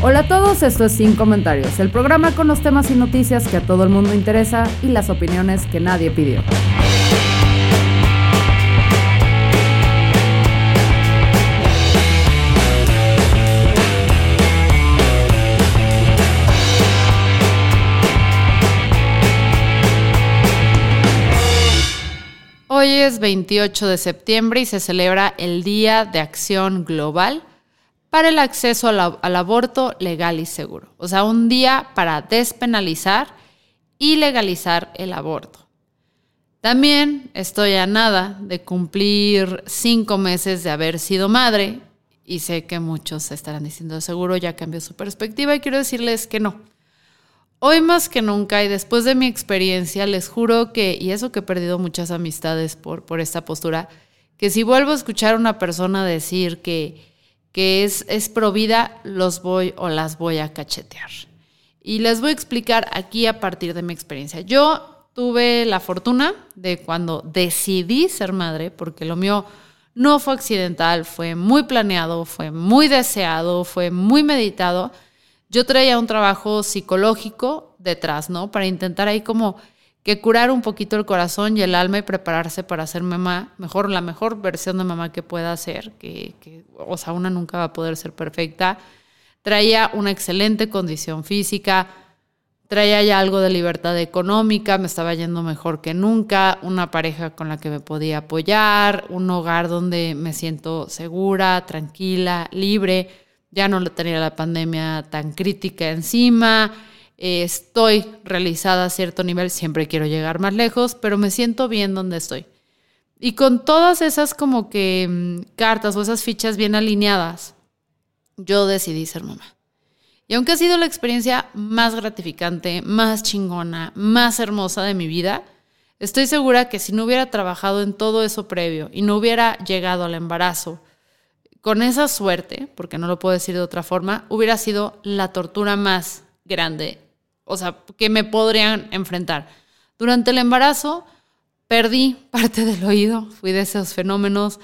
Hola a todos, esto es Sin Comentarios, el programa con los temas y noticias que a todo el mundo interesa y las opiniones que nadie pidió. Hoy es 28 de septiembre y se celebra el Día de Acción Global para el acceso al, aborto legal y seguro. O sea, un día para despenalizar y legalizar el aborto. También estoy a nada de cumplir cinco meses de haber sido madre y sé que muchos estarán diciendo seguro ya cambió su perspectiva y quiero decirles que no. Hoy más que nunca y después de mi experiencia, les juro que, y eso que he perdido muchas amistades por, por esta postura, que si vuelvo a escuchar a una persona decir que, que es, es pro vida, los voy o las voy a cachetear. Y les voy a explicar aquí a partir de mi experiencia. Yo tuve la fortuna de cuando decidí ser madre, porque lo mío no fue accidental, fue muy planeado, fue muy deseado, fue muy meditado yo traía un trabajo psicológico detrás, ¿no? Para intentar ahí como que curar un poquito el corazón y el alma y prepararse para ser mamá, mejor, la mejor versión de mamá que pueda ser, que, que, o sea, una nunca va a poder ser perfecta. Traía una excelente condición física, traía ya algo de libertad económica, me estaba yendo mejor que nunca, una pareja con la que me podía apoyar, un hogar donde me siento segura, tranquila, libre ya no tenía la pandemia tan crítica encima, estoy realizada a cierto nivel, siempre quiero llegar más lejos, pero me siento bien donde estoy. Y con todas esas como que mm, cartas o esas fichas bien alineadas, yo decidí ser mamá. Y aunque ha sido la experiencia más gratificante, más chingona, más hermosa de mi vida, estoy segura que si no hubiera trabajado en todo eso previo y no hubiera llegado al embarazo, con esa suerte, porque no lo puedo decir de otra forma, hubiera sido la tortura más grande, o sea, que me podrían enfrentar. Durante el embarazo perdí parte del oído, fui de esos fenómenos,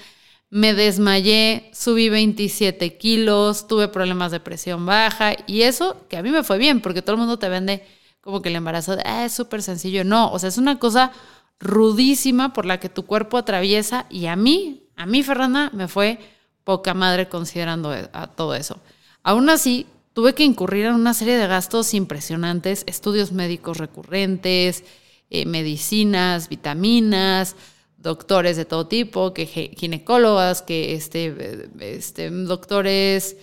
me desmayé, subí 27 kilos, tuve problemas de presión baja y eso que a mí me fue bien, porque todo el mundo te vende como que el embarazo ah, es súper sencillo. No, o sea, es una cosa rudísima por la que tu cuerpo atraviesa y a mí, a mí, Fernanda, me fue poca madre considerando e, a todo eso. Aún así, tuve que incurrir en una serie de gastos impresionantes, estudios médicos recurrentes, eh, medicinas, vitaminas, doctores de todo tipo, que ginecólogas, que este, este, doctores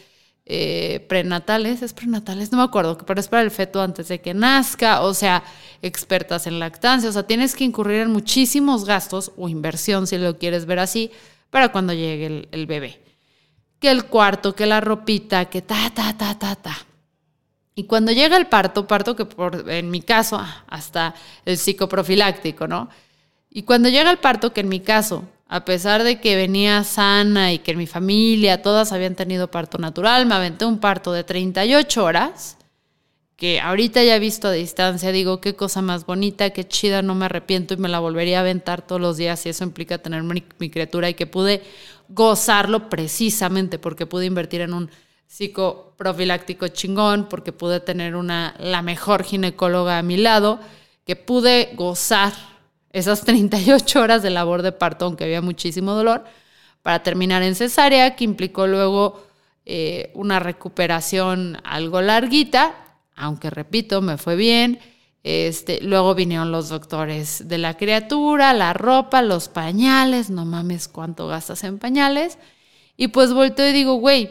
eh, prenatales, es prenatales, no me acuerdo, pero es para el feto antes de que nazca, o sea, expertas en lactancia, o sea, tienes que incurrir en muchísimos gastos o inversión, si lo quieres ver así, para cuando llegue el bebé que el cuarto, que la ropita, que ta, ta, ta, ta, ta. Y cuando llega el parto, parto que por, en mi caso, hasta el psicoprofiláctico, ¿no? Y cuando llega el parto, que en mi caso, a pesar de que venía sana y que en mi familia todas habían tenido parto natural, me aventé un parto de 38 horas, que ahorita ya visto a distancia, digo, qué cosa más bonita, qué chida, no me arrepiento y me la volvería a aventar todos los días y eso implica tener mi, mi criatura y que pude gozarlo precisamente porque pude invertir en un psicoprofiláctico chingón, porque pude tener una, la mejor ginecóloga a mi lado, que pude gozar esas 38 horas de labor de parto, aunque había muchísimo dolor, para terminar en cesárea, que implicó luego eh, una recuperación algo larguita, aunque repito, me fue bien este, luego vinieron los doctores de la criatura, la ropa, los pañales, no mames cuánto gastas en pañales. Y pues volteo y digo, güey,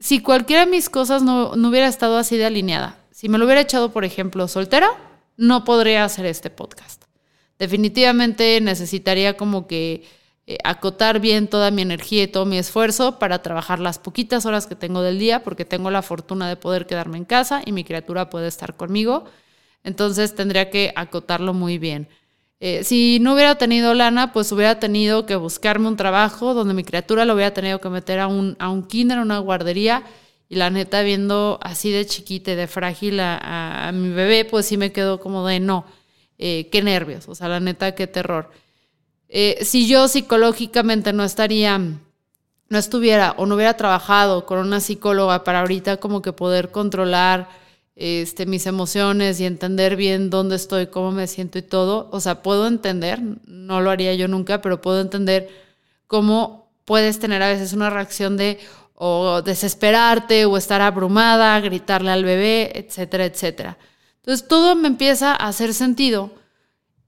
si cualquiera de mis cosas no, no, hubiera estado así de alineada, si me lo hubiera echado, por ejemplo, soltera, no podría hacer este podcast. Definitivamente necesitaría como que eh, acotar bien toda mi energía y todo mi esfuerzo para trabajar las poquitas horas que tengo del día, porque tengo la fortuna de poder quedarme en casa y mi criatura puede estar conmigo. Entonces tendría que acotarlo muy bien. Eh, si no hubiera tenido lana, pues hubiera tenido que buscarme un trabajo donde mi criatura lo hubiera tenido que meter a un, a un kinder, a una guardería. Y la neta, viendo así de chiquita y de frágil a, mi bebé, pues sí me quedó como de no, eh, qué nervios, o sea, la neta, qué terror. Eh, si yo psicológicamente no estaría, no estuviera o no hubiera trabajado con una psicóloga para ahorita como que poder controlar este, mis emociones y entender bien dónde estoy, cómo me siento y todo. O sea, puedo entender, no lo haría yo nunca, pero puedo entender cómo puedes tener a veces una reacción de o desesperarte o estar abrumada, gritarle al bebé, etcétera, etcétera. Entonces todo me empieza a hacer sentido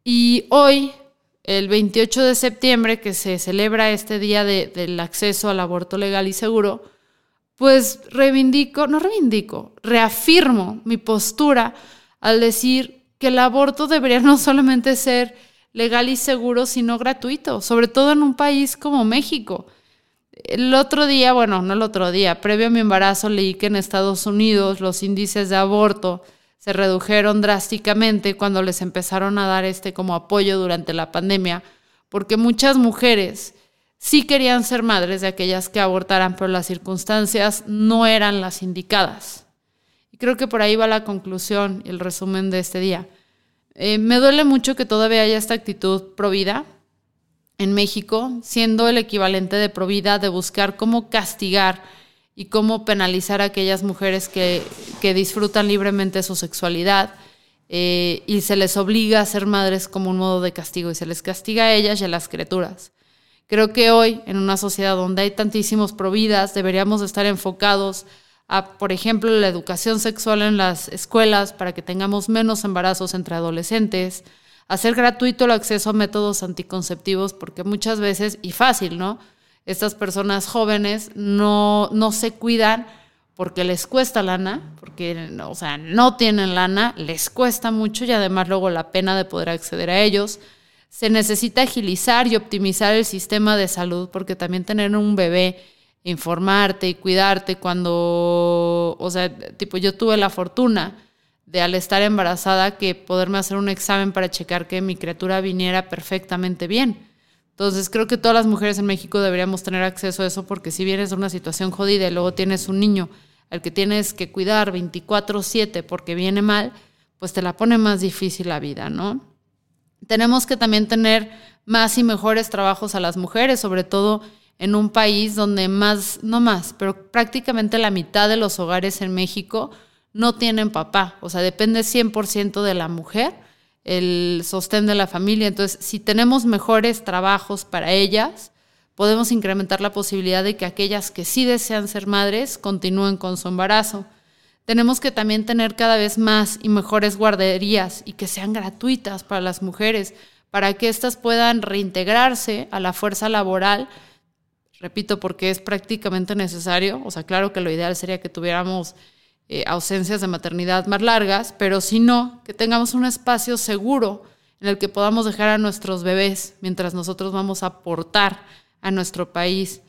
y hoy, el 28 de septiembre, que se celebra este día del acceso al aborto legal y seguro, pues reivindico, no reivindico, reafirmo mi postura al decir que el aborto debería no solamente ser legal y seguro, sino gratuito, sobre todo en un país como México. El otro día, bueno, no el otro día, previo a mi embarazo leí que en Estados Unidos los índices de aborto se redujeron drásticamente cuando les empezaron a dar este como apoyo durante la pandemia, porque muchas mujeres sí querían ser madres de aquellas que abortaran, pero las circunstancias no eran las indicadas. Y creo que por ahí va la conclusión y el resumen de este día. Eh, me duele mucho que todavía haya esta actitud provida en México, siendo el equivalente de provida de buscar cómo castigar y cómo penalizar a aquellas mujeres que, disfrutan libremente su sexualidad eh, y se les obliga a ser madres como un modo de castigo y se les castiga a ellas y a las criaturas. Creo que hoy, en una sociedad donde hay tantísimos providas, deberíamos estar enfocados a, por ejemplo, la educación sexual en las escuelas para que tengamos menos embarazos entre adolescentes, hacer gratuito el acceso a métodos anticonceptivos, porque muchas veces, y fácil, ¿no? Estas personas jóvenes no, no se cuidan porque les cuesta lana, porque, o sea, no tienen lana, les cuesta mucho y además luego la pena de poder acceder a ellos se necesita agilizar y optimizar el sistema de salud, porque también tener un bebé, informarte y cuidarte cuando, o sea, tipo, yo tuve la fortuna de al estar embarazada que poderme hacer un examen para checar que mi criatura viniera perfectamente bien. Entonces creo que todas las mujeres en México deberíamos tener acceso a eso porque si vienes de una situación jodida y luego tienes un niño al que tienes que cuidar 24/7 porque viene mal, pues te la pone más difícil la vida, ¿no? Tenemos que también tener más y mejores trabajos a las mujeres, sobre todo en un país donde más, no más, pero prácticamente la mitad de los hogares en México no tienen papá. O sea, depende 100% de la mujer el sostén de la familia. Entonces, si tenemos mejores trabajos para ellas, podemos incrementar la posibilidad de que aquellas que sí desean ser madres continúen con su embarazo tenemos que también tener cada vez más y mejores guarderías y que sean gratuitas para las mujeres, para que éstas puedan reintegrarse a la fuerza laboral. Repito, porque es prácticamente necesario. O sea, claro que lo ideal sería que tuviéramos eh, ausencias de maternidad más largas, pero si no, que tengamos un espacio seguro en el que podamos dejar a nuestros bebés mientras nosotros vamos a aportar a nuestro país.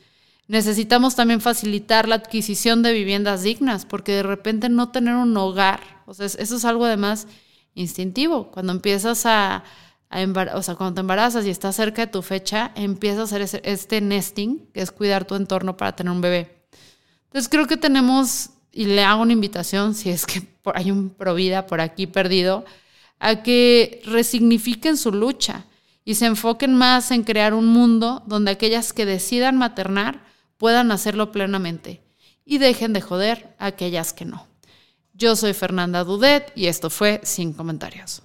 Necesitamos también facilitar la adquisición de viviendas dignas, porque de repente no tener un hogar, o sea, eso es algo además instintivo. Cuando empiezas a, o sea, cuando te embarazas y estás cerca de tu fecha, empiezas a hacer este nesting, que es cuidar tu entorno para tener un bebé. Entonces creo que tenemos, y le hago una invitación, si es que hay un provida por aquí perdido, a que resignifiquen su lucha y se enfoquen más en crear un mundo donde aquellas que decidan maternar puedan hacerlo plenamente y dejen de joder a aquellas que no. Yo soy Fernanda Dudet y esto fue Sin Comentarios.